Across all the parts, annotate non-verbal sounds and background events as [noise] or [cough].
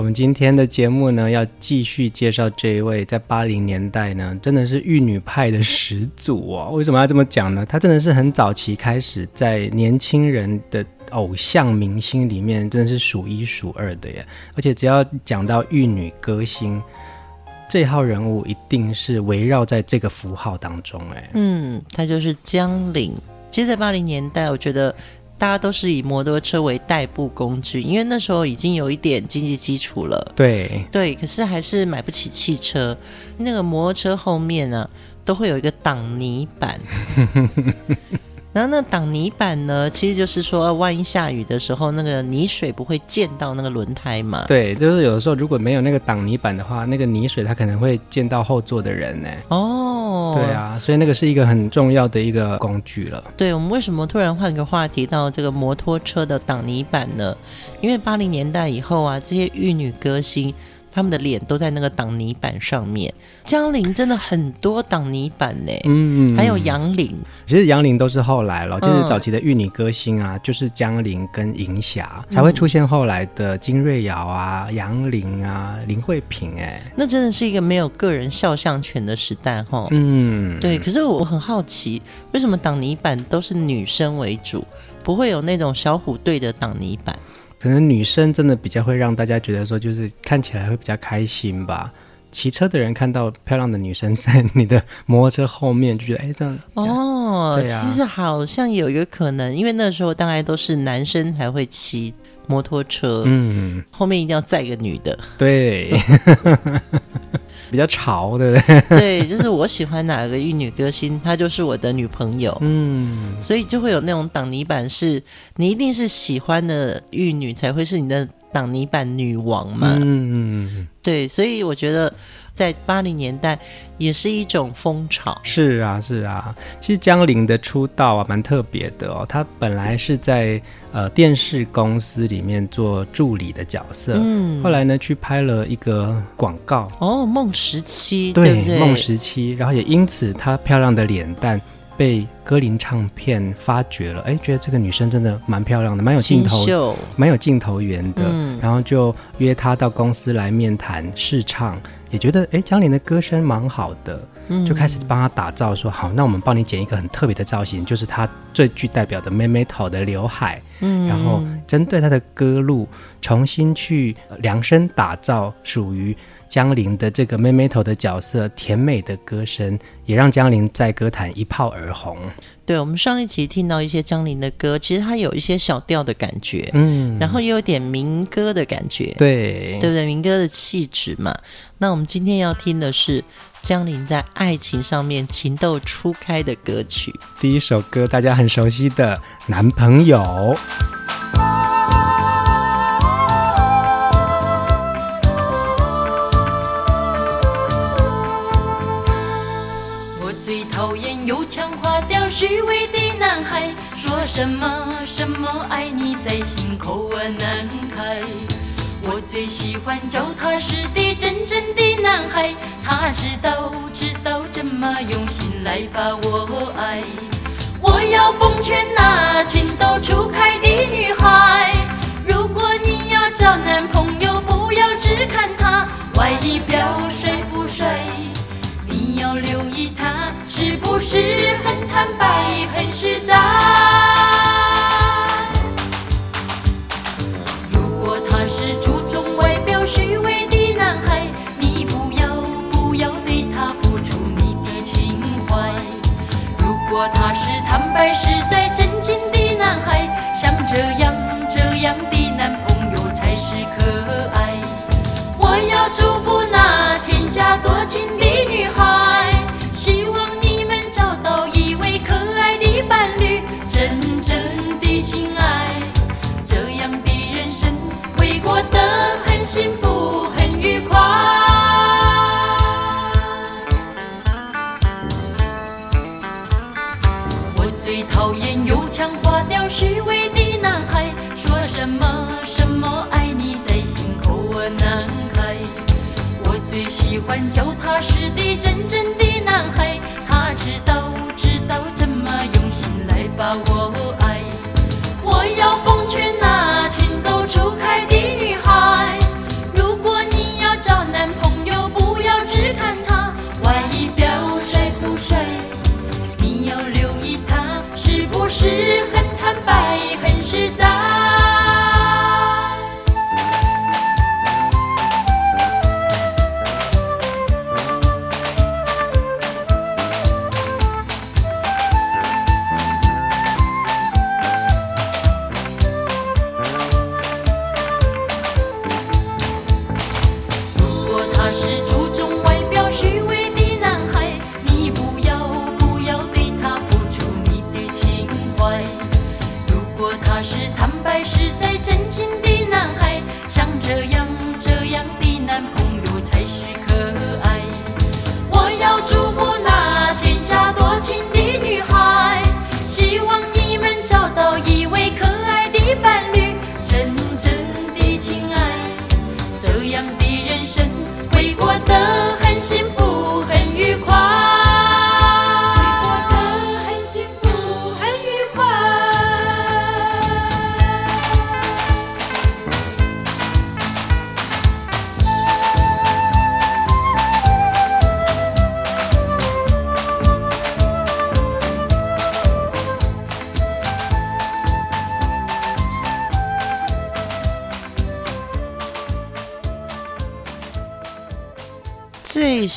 我们今天的节目呢，要继续介绍这一位在八零年代呢，真的是玉女派的始祖哦。为什么要这么讲呢？他真的是很早期开始在年轻人的偶像明星里面，真的是数一数二的耶。而且只要讲到玉女歌星，这号人物一定是围绕在这个符号当中哎。嗯，他就是江玲。其实，在八零年代，我觉得。大家都是以摩托车为代步工具，因为那时候已经有一点经济基础了。对对，可是还是买不起汽车。那个摩托车后面呢、啊，都会有一个挡泥板。[laughs] 然后那挡泥板呢，其实就是说，万一下雨的时候，那个泥水不会溅到那个轮胎嘛。对，就是有的时候如果没有那个挡泥板的话，那个泥水它可能会溅到后座的人呢。哦，对啊，所以那个是一个很重要的一个工具了。对，我们为什么突然换个话题到这个摩托车的挡泥板呢？因为八零年代以后啊，这些玉女歌星。他们的脸都在那个挡泥板上面。江玲真的很多挡泥板呢，嗯，还有杨玲。其实杨玲都是后来了，就是早期的玉女歌星啊，嗯、就是江玲跟银霞才会出现后来的金瑞瑶啊、杨玲啊、林慧萍。哎，那真的是一个没有个人肖像权的时代哈。嗯，对。可是我很好奇，为什么挡泥板都是女生为主，不会有那种小虎队的挡泥板？可能女生真的比较会让大家觉得说，就是看起来会比较开心吧。骑车的人看到漂亮的女生在你的摩托车后面，就觉得哎，这样哦。啊，其实好像有一个可能，因为那时候大概都是男生才会骑摩托车，嗯，后面一定要载个女的，[laughs] 对。[laughs] [laughs] 比较潮，对不对？[laughs] 对，就是我喜欢哪个玉女歌星，她就是我的女朋友。嗯，所以就会有那种挡泥板是，是你一定是喜欢的玉女才会是你的挡泥板女王嘛。嗯，对，所以我觉得。在八零年代也是一种风潮。是啊，是啊。其实江玲的出道啊，蛮特别的哦。她本来是在呃电视公司里面做助理的角色，嗯，后来呢去拍了一个广告。哦，梦十七，对，梦时期。然后也因此她漂亮的脸蛋被歌林唱片发掘了。哎，觉得这个女生真的蛮漂亮的，蛮有镜头，蛮有镜头缘的。嗯，然后就约她到公司来面谈试唱。也觉得哎，江玲的歌声蛮好的，嗯，就开始帮他打造说，说好，那我们帮你剪一个很特别的造型，就是他最具代表的妹妹头的刘海，嗯，然后针对他的歌路重新去量身打造属于江玲的这个妹妹头的角色，甜美的歌声也让江玲在歌坛一炮而红。对，我们上一集听到一些江玲的歌，其实它有一些小调的感觉，嗯，然后又有点民歌的感觉，对，对不对？民歌的气质嘛。那我们今天要听的是江玲在爱情上面情窦初开的歌曲。第一首歌大家很熟悉的《男朋友》。我最讨厌油腔滑调虚伪的男孩，说什么什么爱你在心口啊难开。我最喜欢脚踏实地、真正的男孩，他知道知道怎么用心来把我爱。我要奉劝那情窦初开的女孩，如果你要找男朋友，不要只看他外表帅不帅，你要留意他是不是很坦白、很实在。情的女孩，希望你们找到一位可爱的伴侣，真正的情爱，这样的人生会过得很幸福很愉快。我最讨厌油腔滑调、虚伪的男孩，说什么喜欢脚踏实地、真正的男孩，他知道知道怎么用心来把我爱。我要奉劝那情窦初开的女孩，如果你要找男朋友，不要只看他外表帅不帅，你要留意他。是不是很坦白，很实在？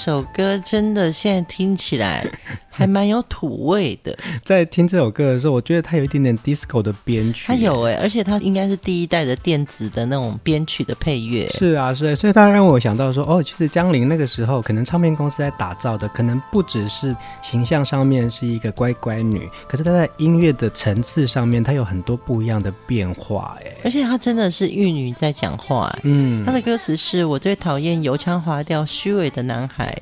首歌真的现在听起来还蛮有土味的。[laughs] 在听这首歌的时候，我觉得它有一点点 disco 的编曲。它有哎，而且它应该是第一代的电子的那种编曲的配乐。是啊，是，所以它让我想到说，哦，其实江玲那个时候可能唱片公司在打造的，可能不只是形象上面是一个乖乖女，可是她在音乐的层次上面，她有很多不一样的变化哎。而且她真的是玉女在讲话。嗯，她的歌词是我最讨厌油腔滑调、虚伪的男孩。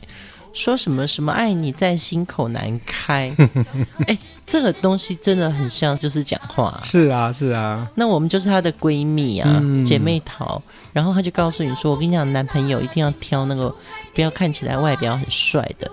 说什么什么爱你在心口难开，[laughs] 哎，这个东西真的很像就是讲话。是啊，是啊。那我们就是她的闺蜜啊，嗯、姐妹淘。然后她就告诉你说：“我跟你讲，男朋友一定要挑那个不要看起来外表很帅的。”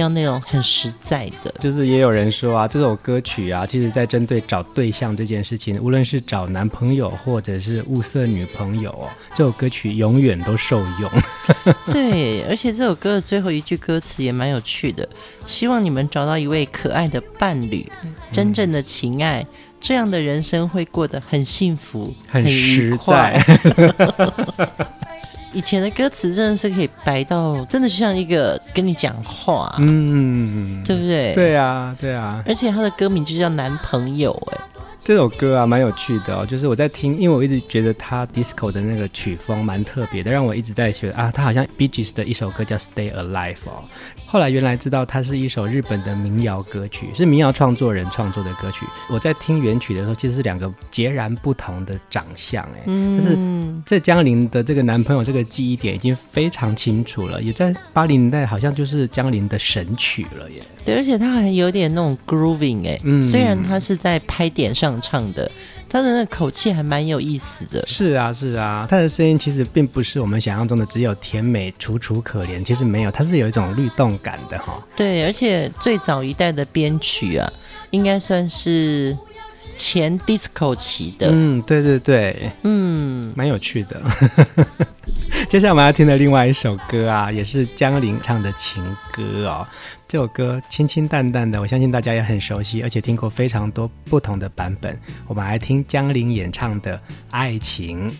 要那种很实在的，就是也有人说啊，这首歌曲啊，其实在针对找对象这件事情，无论是找男朋友或者是物色女朋友哦，这首歌曲永远都受用。[laughs] 对，而且这首歌的最后一句歌词也蛮有趣的，希望你们找到一位可爱的伴侣，真正的情爱，嗯、这样的人生会过得很幸福，很愉快。[laughs] 以前的歌词真的是可以白到，真的就像一个跟你讲话，嗯，对不对？对啊，对啊。而且他的歌名就叫男朋友，哎。这首歌啊，蛮有趣的哦。就是我在听，因为我一直觉得他 disco 的那个曲风蛮特别的，让我一直在学啊。他好像 Bee Gees 的一首歌叫 Stay Alive 哦。后来原来知道它是一首日本的民谣歌曲，是民谣创作人创作的歌曲。我在听原曲的时候，其实是两个截然不同的长相，哎，但是在江林的这个男朋友这个记忆点已经非常清楚了，也在八零年代好像就是江林的神曲了耶。对，而且他好像有点那种 grooving 哎，嗯，虽然他是在拍点上唱的，他的那个口气还蛮有意思的。是啊，是啊，他的声音其实并不是我们想象中的只有甜美、楚楚可怜，其实没有，他是有一种律动感的哈。对，而且最早一代的编曲啊，应该算是前 disco 期的。嗯，对对对，嗯，蛮有趣的。[laughs] [laughs] [laughs] 接下来我们要听的另外一首歌啊，也是江玲唱的情歌哦。这首歌清清淡淡的，我相信大家也很熟悉，而且听过非常多不同的版本。我们来听江玲演唱的《爱情》。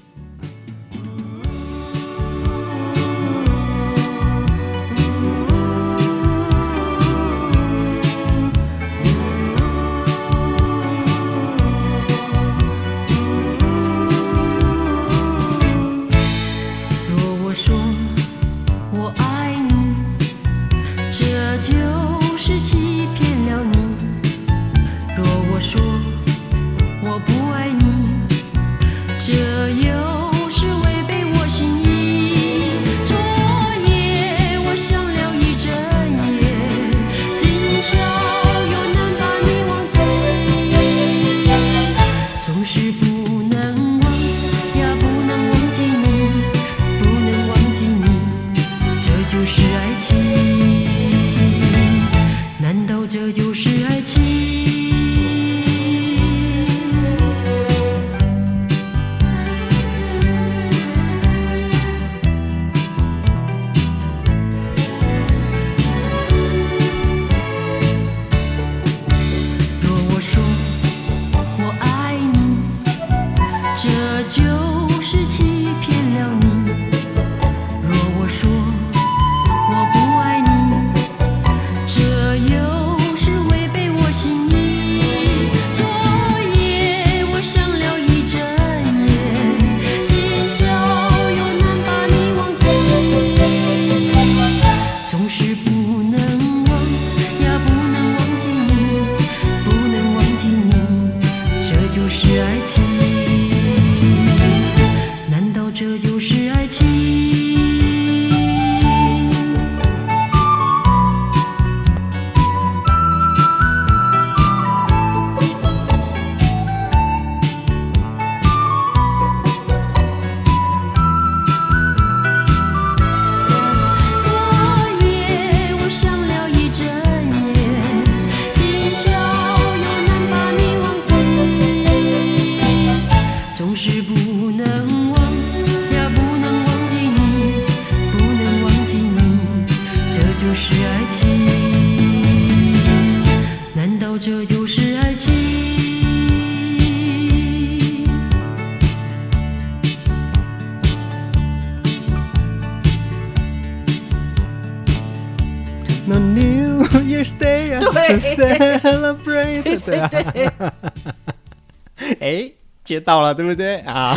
对 [laughs] 哎。接到了，对不对啊？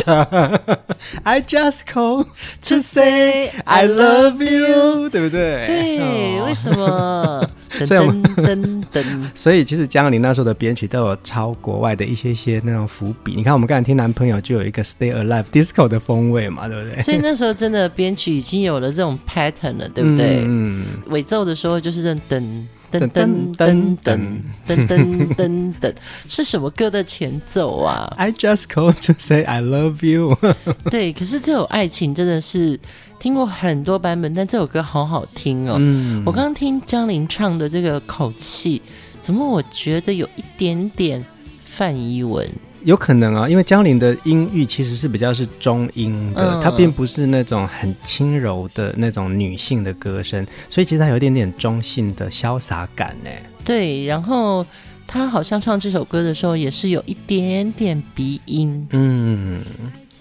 [laughs] I just call to say I love you，对不对？对，为什么？噔噔噔噔。[laughs] 所以其实江林那时候的编曲都有抄国外的一些些那种伏笔。你看，我们刚才听男朋友就有一个 Stay Alive Disco 的风味嘛，对不对？所以那时候真的编曲已经有了这种 pattern 了，对不对？嗯。尾奏的时候就是这噔。噔噔噔噔噔噔噔噔，是什么歌的前奏啊？[laughs] I just called to say I love you。[laughs] 对，可是这首爱情真的是听过很多版本，但这首歌好好听哦。嗯，我刚刚听江林唱的这个口气，怎么我觉得有一点点范逸文？有可能啊，因为江林的音域其实是比较是中音的，她、嗯、并不是那种很轻柔的那种女性的歌声，所以其实她有一点点中性的潇洒感呢。对，然后她好像唱这首歌的时候也是有一点点鼻音，嗯，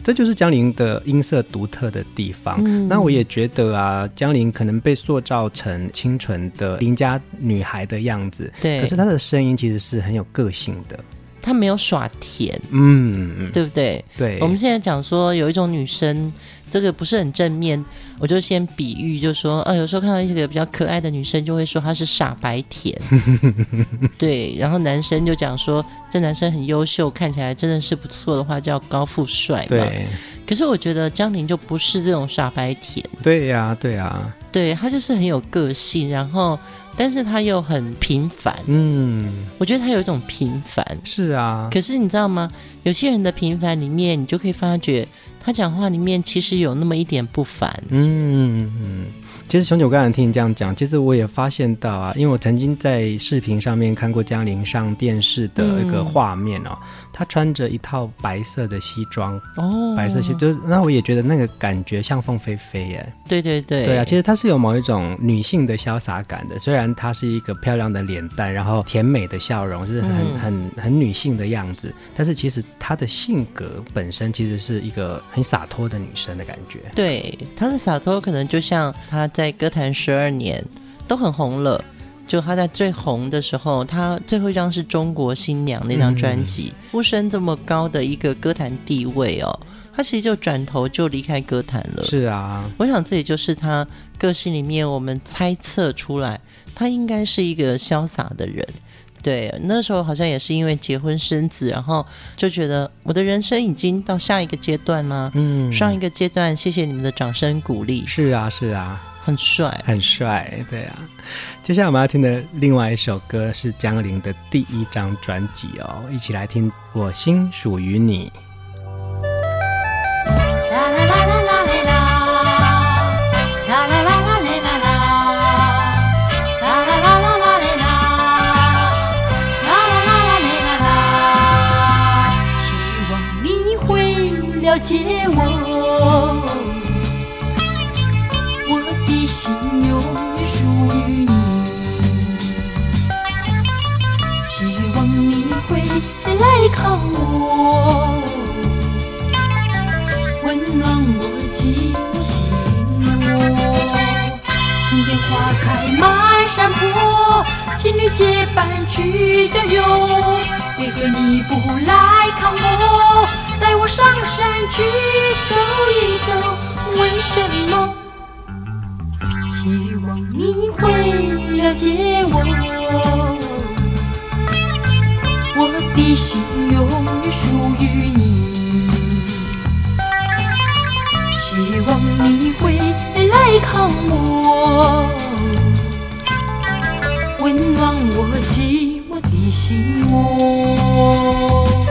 这就是江林的音色独特的地方。嗯、那我也觉得啊，江林可能被塑造成清纯的邻家女孩的样子，对，可是她的声音其实是很有个性的。他没有耍甜，嗯，对不对？对，我们现在讲说有一种女生，这个不是很正面，我就先比喻，就说，啊，有时候看到一个比较可爱的女生，就会说她是傻白甜，[laughs] 对。然后男生就讲说，这男生很优秀，看起来真的是不错的话，叫高富帅嘛。对。可是我觉得江林就不是这种傻白甜。对呀、啊，对呀、啊。对，他就是很有个性，然后。但是他又很平凡，嗯，我觉得他有一种平凡，是啊。可是你知道吗？有些人的平凡里面，你就可以发觉他讲话里面其实有那么一点不凡，嗯嗯。其实熊姐，我刚才听你这样讲，其实我也发现到啊，因为我曾经在视频上面看过江玲上电视的一个画面哦。嗯她穿着一套白色的西装哦，白色西就那我也觉得那个感觉像凤飞飞耶。对对对，对啊，其实她是有某一种女性的潇洒感的。虽然她是一个漂亮的脸蛋，然后甜美的笑容，是很、嗯、很很女性的样子，但是其实她的性格本身其实是一个很洒脱的女生的感觉。对，她的洒脱可能就像她在歌坛十二年都很红了。就他在最红的时候，他最后一张是中国新娘那张专辑，呼、嗯、声这么高的一个歌坛地位哦，他其实就转头就离开歌坛了。是啊，我想这也就是他个性里面我们猜测出来，他应该是一个潇洒的人。对，那时候好像也是因为结婚生子，然后就觉得我的人生已经到下一个阶段了。嗯，上一个阶段，谢谢你们的掌声鼓励。是啊，是啊。很帅，很帅，对啊。接下来我们要听的另外一首歌是江玲的第一张专辑哦，一起来听《我心属于你》。山坡，情侣结伴去郊游，为何你不来看我？带我上山去走一走，为什么？希望你会了解我，我的心永远属于你。希望你会来看我，让我寂寞的心窝。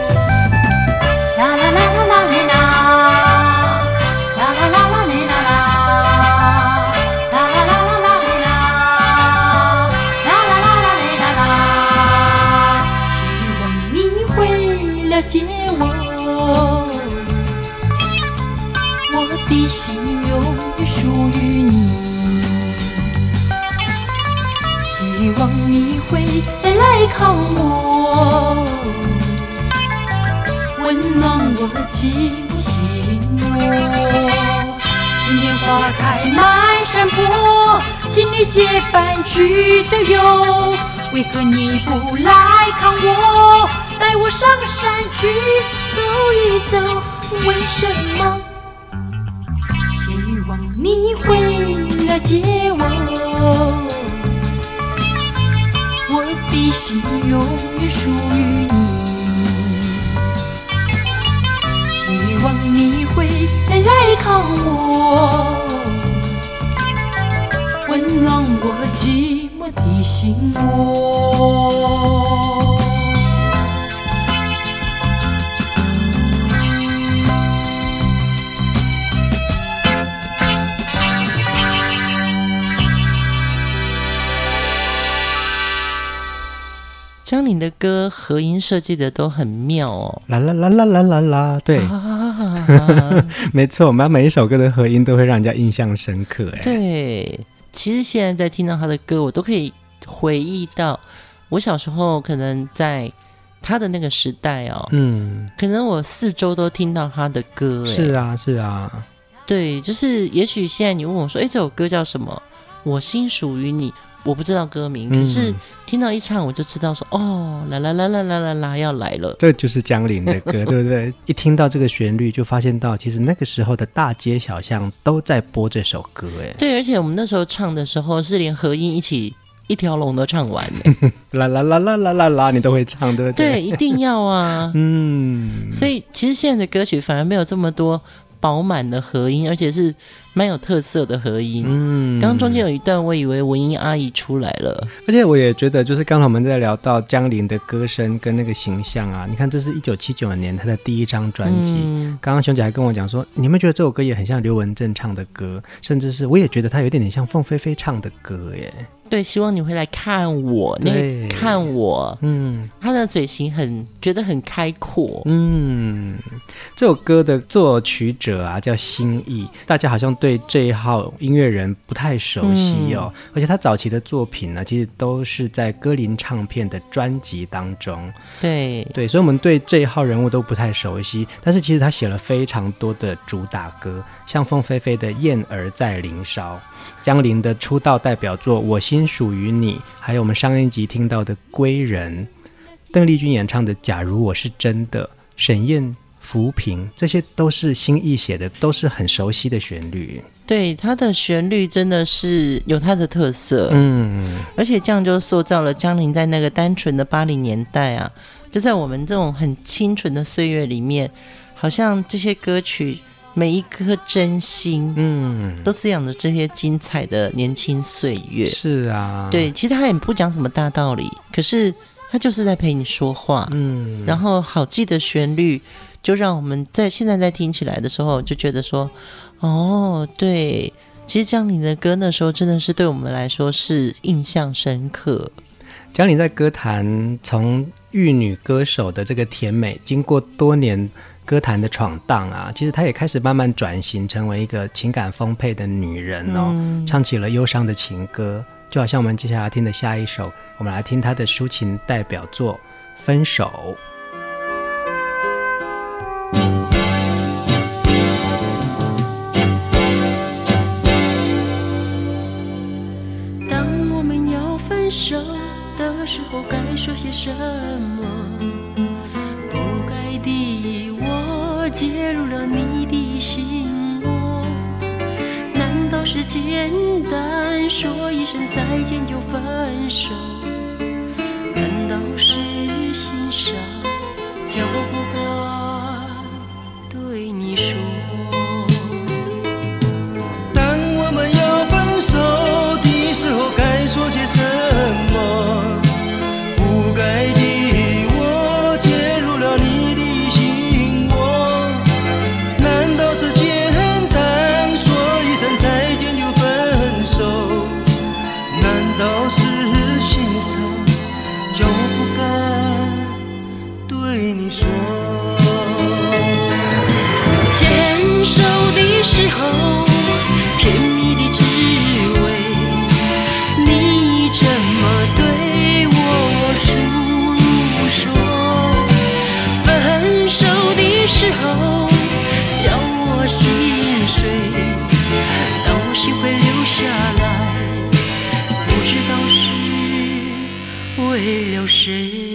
来看我，温暖我寂寞心窝。春天花开满山坡，请你结伴去郊游。为何你不来看我？带我上山去走一走，为什么？希望你会来接，我的心永远属于你。希望你会来看我，温暖我寂寞的心窝。张龄的歌和音设计的都很妙哦，啦啦啦啦啦啦啦，对，啊、[laughs] 没错，我们每一首歌的和音都会让人家印象深刻，哎，对，其实现在在听到他的歌，我都可以回忆到我小时候，可能在他的那个时代哦，嗯，可能我四周都听到他的歌，是啊，是啊，对，就是也许现在你问我说，哎，这首歌叫什么？我心属于你。我不知道歌名，可是听到一唱我就知道说，嗯、哦，啦啦啦啦啦啦啦要来了，这就是江玲的歌，[laughs] 对不对？一听到这个旋律，就发现到其实那个时候的大街小巷都在播这首歌，哎，对，而且我们那时候唱的时候是连合音一起一条龙都唱完的，[laughs] 啦啦啦啦啦啦啦，你都会唱，对不对？对，一定要啊，[laughs] 嗯，所以其实现在的歌曲反而没有这么多。饱满的和音，而且是蛮有特色的合音。嗯，刚刚中间有一段，我以为文英阿姨出来了。而且我也觉得，就是刚才我们在聊到江玲的歌声跟那个形象啊，你看，这是一九七九年她的第一张专辑。嗯，刚刚熊姐还跟我讲说，你们觉得这首歌也很像刘文正唱的歌，甚至是我也觉得它有点点像凤飞飞唱的歌耶。对，希望你会来看我，那个看我，嗯，他的嘴型很觉得很开阔，嗯，这首歌的作曲者啊叫心意，大家好像对这一号音乐人不太熟悉哦，嗯、而且他早期的作品呢，其实都是在歌林唱片的专辑当中，对对，所以我们对这一号人物都不太熟悉，但是其实他写了非常多的主打歌，像凤飞飞的《燕儿在林梢》。江林的出道代表作《我心属于你》，还有我们上一集听到的《归人》，邓丽君演唱的《假如我是真的》，沈燕、浮萍，这些都是新意写的，都是很熟悉的旋律。对，它的旋律真的是有它的特色，嗯，而且这样就塑造了江玲在那个单纯的八零年代啊，就在我们这种很清纯的岁月里面，好像这些歌曲。每一颗真心，嗯，都滋养着这些精彩的年轻岁月。是啊，对，其实他也不讲什么大道理，可是他就是在陪你说话，嗯，然后好记的旋律，就让我们在现在在听起来的时候，就觉得说，哦，对，其实江玲的歌那时候真的是对我们来说是印象深刻。江玲在歌坛从玉女歌手的这个甜美，经过多年。歌坛的闯荡啊，其实她也开始慢慢转型，成为一个情感丰沛的女人哦，嗯、唱起了忧伤的情歌，就好像我们接下来听的下一首，我们来听她的抒情代表作《分手》。当我们要分手的时候，该说些什么？不该的，我介入了你的心窝，难道是简单说一声再见就分手？难道是心伤，就不下来不知道是为了谁。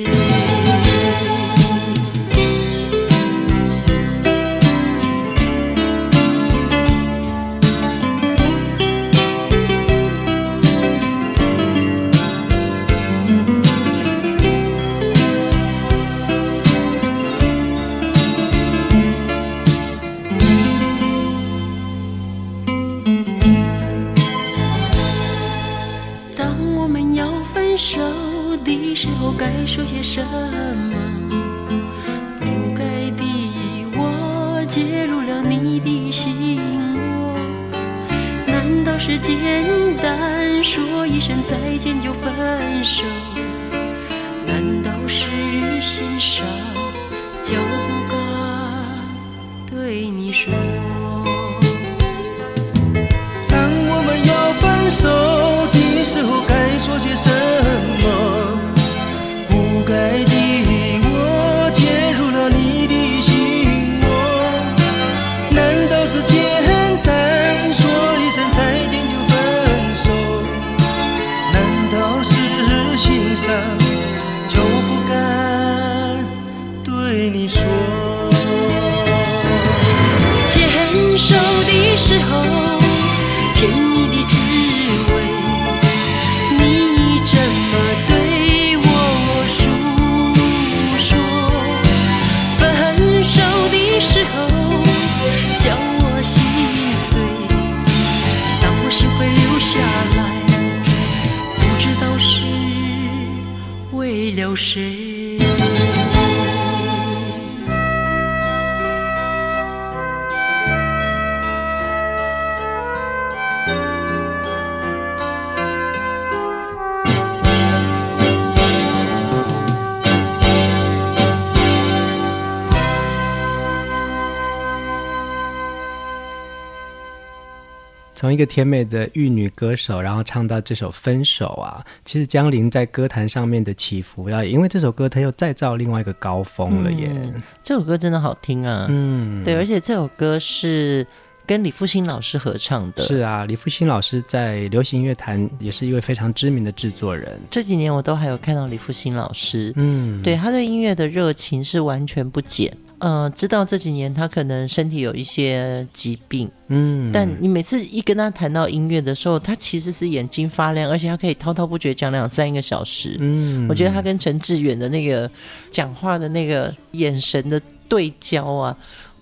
一个甜美的玉女歌手，然后唱到这首《分手》啊，其实江玲在歌坛上面的起伏，要也因为这首歌，她又再造另外一个高峰了耶。嗯，这首歌真的好听啊，嗯，对，而且这首歌是跟李复兴老师合唱的。是啊，李复兴老师在流行乐坛也是一位非常知名的制作人。这几年我都还有看到李复兴老师，嗯，对，他对音乐的热情是完全不减。呃，知道这几年他可能身体有一些疾病，嗯，但你每次一跟他谈到音乐的时候，他其实是眼睛发亮，而且他可以滔滔不绝讲两三个小时，嗯，我觉得他跟陈志远的那个讲话的那个眼神的对焦啊。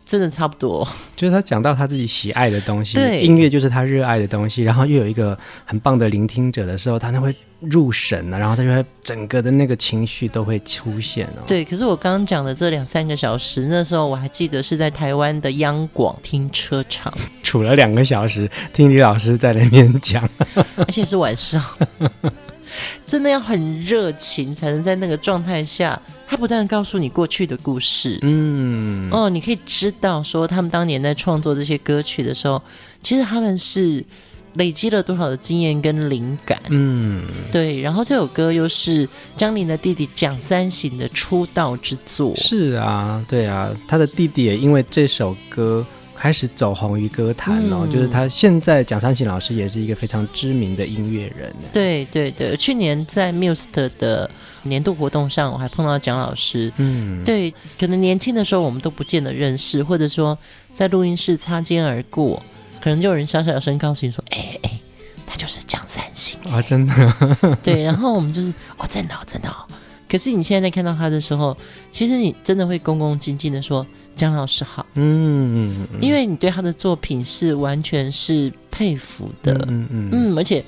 真的差不多，就是他讲到他自己喜爱的东西，对，音乐就是他热爱的东西，然后又有一个很棒的聆听者的时候，他就会入神了，然后他就会整个的那个情绪都会出现哦。对，可是我刚刚讲的这两三个小时，那时候我还记得是在台湾的央广停车场，处了两个小时，听李老师在那边讲，[laughs] 而且是晚上。真的要很热情，才能在那个状态下，他不断告诉你过去的故事。嗯，哦，你可以知道说他们当年在创作这些歌曲的时候，其实他们是累积了多少的经验跟灵感。嗯，对。然后这首歌又是张玲的弟弟蒋三省的出道之作。是啊，对啊，他的弟弟也因为这首歌。开始走红于歌坛哦，嗯、就是他现在蒋三省老师也是一个非常知名的音乐人。对对对，去年在 Muse 的年度活动上，我还碰到蒋老师。嗯，对，可能年轻的时候我们都不见得认识，或者说在录音室擦肩而过，可能就有人小小声告诉你说：“哎、欸、哎、欸，他就是蒋三行。”啊，真的。[laughs] 对，然后我们就是哦，真的真的。可是你现在在看到他的时候，其实你真的会恭恭敬敬的说。江老师好，嗯，因为你对他的作品是完全是佩服的，嗯嗯，嗯，而且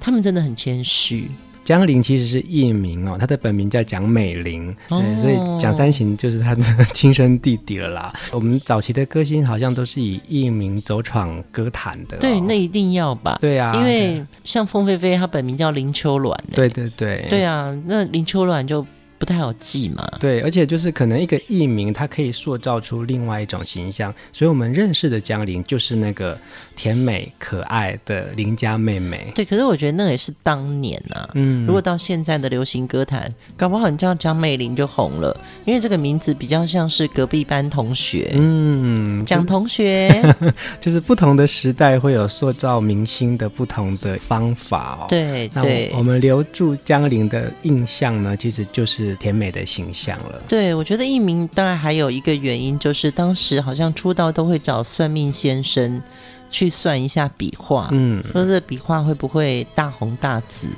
他们真的很谦虚。江玲其实是艺名哦，她的本名叫蒋美玲，对，所以蒋三行就是她的亲生弟弟了啦。[laughs] 我们早期的歌星好像都是以艺名走闯歌坛的，对，那一定要吧？对啊，因为像凤飞飞，她本名叫林秋鸾，对对对，对啊，那林秋鸾就。不太好记嘛。对，而且就是可能一个艺名，它可以塑造出另外一种形象。所以我们认识的江玲就是那个甜美可爱的邻家妹妹。对，可是我觉得那也是当年啊。嗯，如果到现在的流行歌坛，搞不好你叫江美玲就红了，因为这个名字比较像是隔壁班同学。嗯，蒋同学，[laughs] 就是不同的时代会有塑造明星的不同的方法哦。对，那我，我们留住江玲的印象呢，其实就是甜美的形象了。对，我觉得艺名当然还有一个原因，就是当时好像出道都会找算命先生去算一下笔画，嗯，说这笔画会不会大红大紫。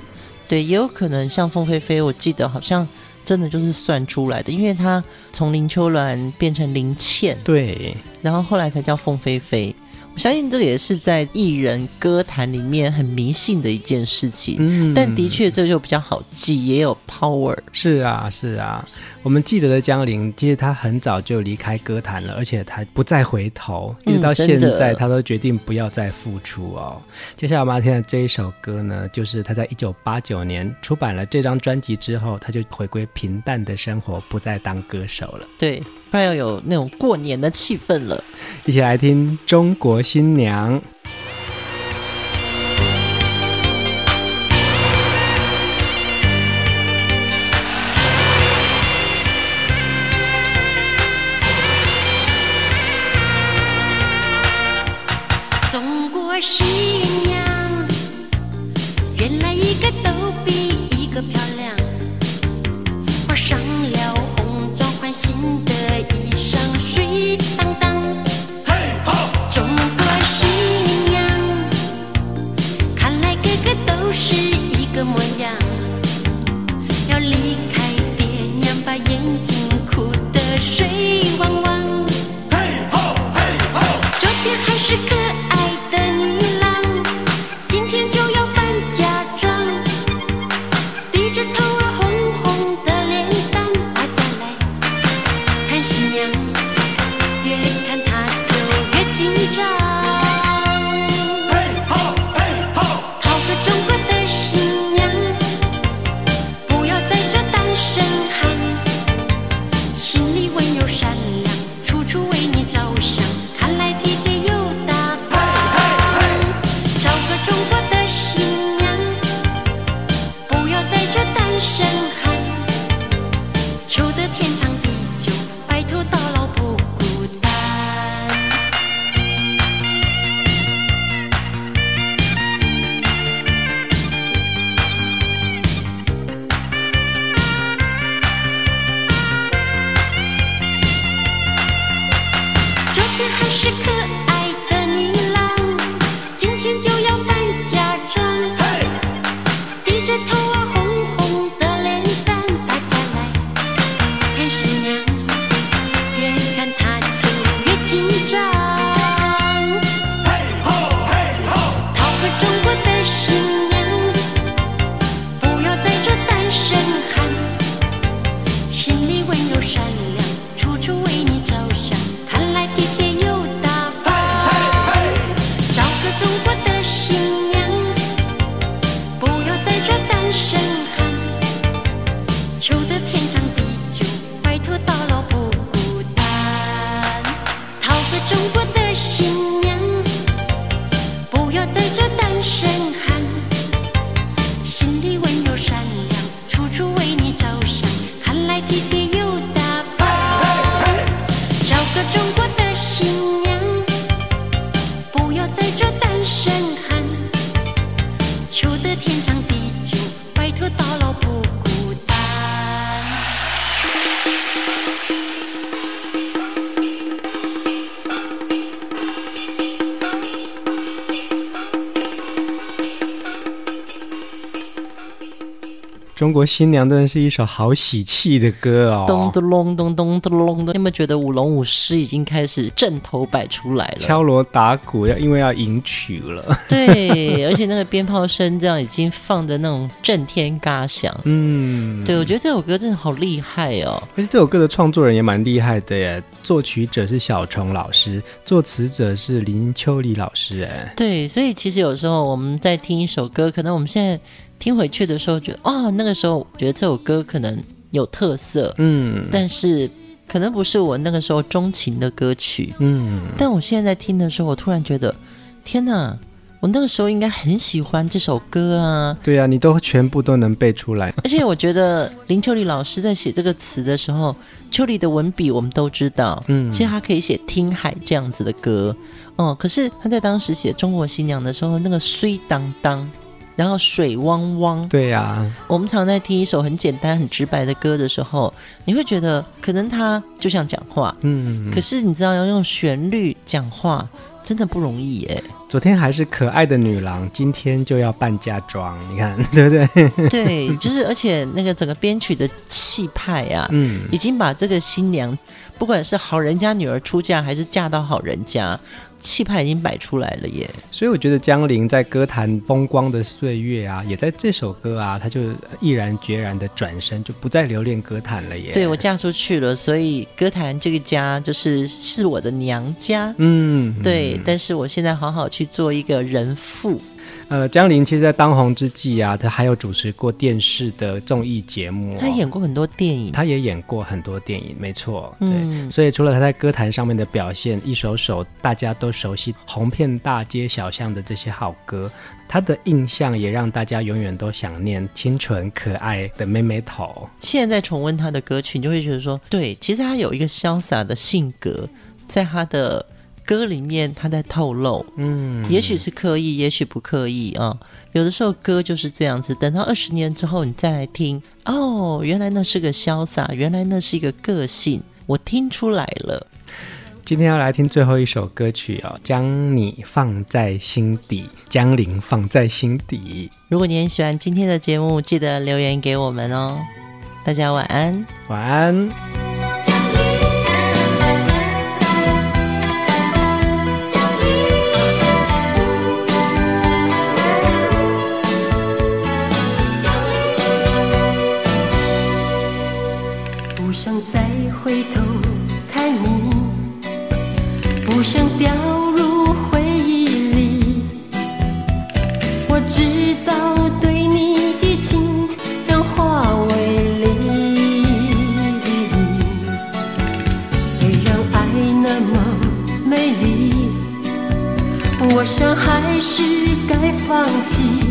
对，也有可能像凤飞飞，我记得好像真的就是算出来的，因为她从林秋鸾变成林倩，对，然后后来才叫凤飞飞。我相信这个也是在艺人歌坛里面很迷信的一件事情，嗯，但的确这就比较好记，也有 power。是啊，是啊，我们记得的江玲，其实她很早就离开歌坛了，而且她不再回头，一直到现在，她都决定不要再复出哦。接下来我们要听的这一首歌呢，就是她在一九八九年出版了这张专辑之后，她就回归平淡的生活，不再当歌手了。对。快要有那种过年的气氛了，一起来听《中国新娘》。中国新娘真的是一首好喜气的歌哦！咚咚隆咚咚咚隆咚，你有没有觉得舞龙舞狮已经开始阵头摆出来了？敲锣打鼓要因为要迎娶了。[laughs] 对，而且那个鞭炮声这样已经放的那种震天嘎响。嗯，对，我觉得这首歌真的好厉害哦！而且这首歌的创作人也蛮厉害的耶，作曲者是小虫老师，作词者是林秋离老师。哎，对，所以其实有时候我们在听一首歌，可能我们现在。听回去的时候，觉得哦，那个时候觉得这首歌可能有特色，嗯，但是可能不是我那个时候钟情的歌曲，嗯，但我现在在听的时候，我突然觉得，天哪！我那个时候应该很喜欢这首歌啊！对啊，你都全部都能背出来。[laughs] 而且我觉得林秋离老师在写这个词的时候，秋离的文笔我们都知道，嗯，其实他可以写《听海》这样子的歌，哦，可是他在当时写《中国新娘》的时候，那个虽当当，然后水汪汪，对呀、啊，我们常在听一首很简单、很直白的歌的时候，你会觉得可能他就像讲话，嗯，可是你知道要用旋律讲话。真的不容易耶！昨天还是可爱的女郎，今天就要扮嫁妆，你看 [laughs] 对不对？对，就是而且那个整个编曲的气派啊，嗯，已经把这个新娘，不管是好人家女儿出嫁，还是嫁到好人家。气派已经摆出来了耶，所以我觉得江玲在歌坛风光的岁月啊，也在这首歌啊，她就毅然决然的转身，就不再留恋歌坛了耶。对，我嫁出去了，所以歌坛这个家就是是我的娘家。嗯，对，但是我现在好好去做一个人妇。呃，江玲其实，在当红之际啊，她还有主持过电视的综艺节目，她演过很多电影，她也演过很多电影，没错。对，嗯、所以除了她在歌坛上面的表现，一首首大家都熟悉、红遍大街小巷的这些好歌，她的印象也让大家永远都想念清纯可爱的妹妹头。现在在重温她的歌曲，你就会觉得说，对，其实她有一个潇洒的性格，在她的。歌里面他在透露，嗯，也许是刻意，也许不刻意啊。有的时候歌就是这样子，等到二十年之后你再来听，哦，原来那是个潇洒，原来那是一个个性，我听出来了。今天要来听最后一首歌曲哦，将你放在心底，江玲放在心底。如果你很喜欢今天的节目，记得留言给我们哦。大家晚安，晚安。再回头看你，不想掉入回忆里，我知道对你的情将化为离。虽然爱那么美丽，我想还是该放弃。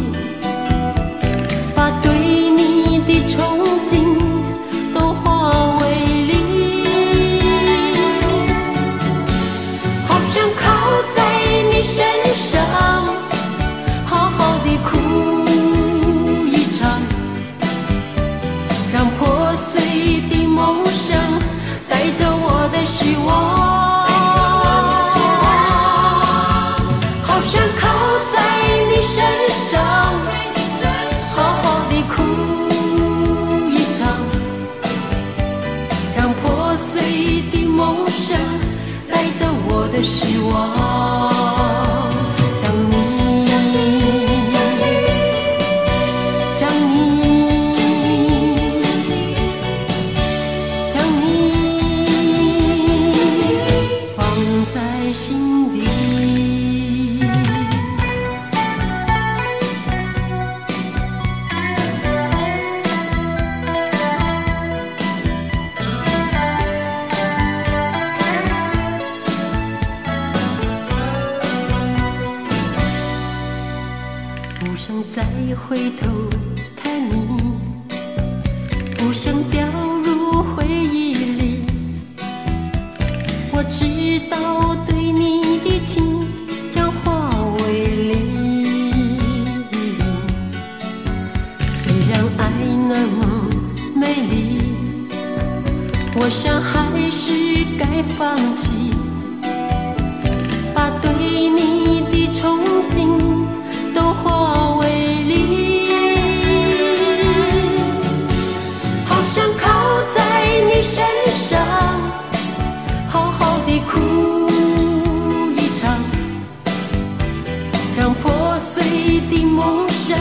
让破碎的梦想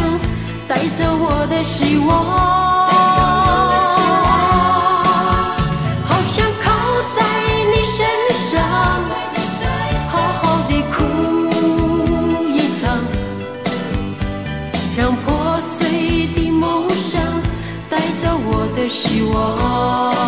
带走我的希望，好想靠在你身上，好好的哭一场，让破碎的梦想带走我的希望。